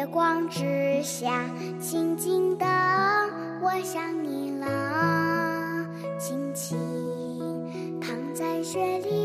月光之下静静的我想你了轻轻躺在雪里。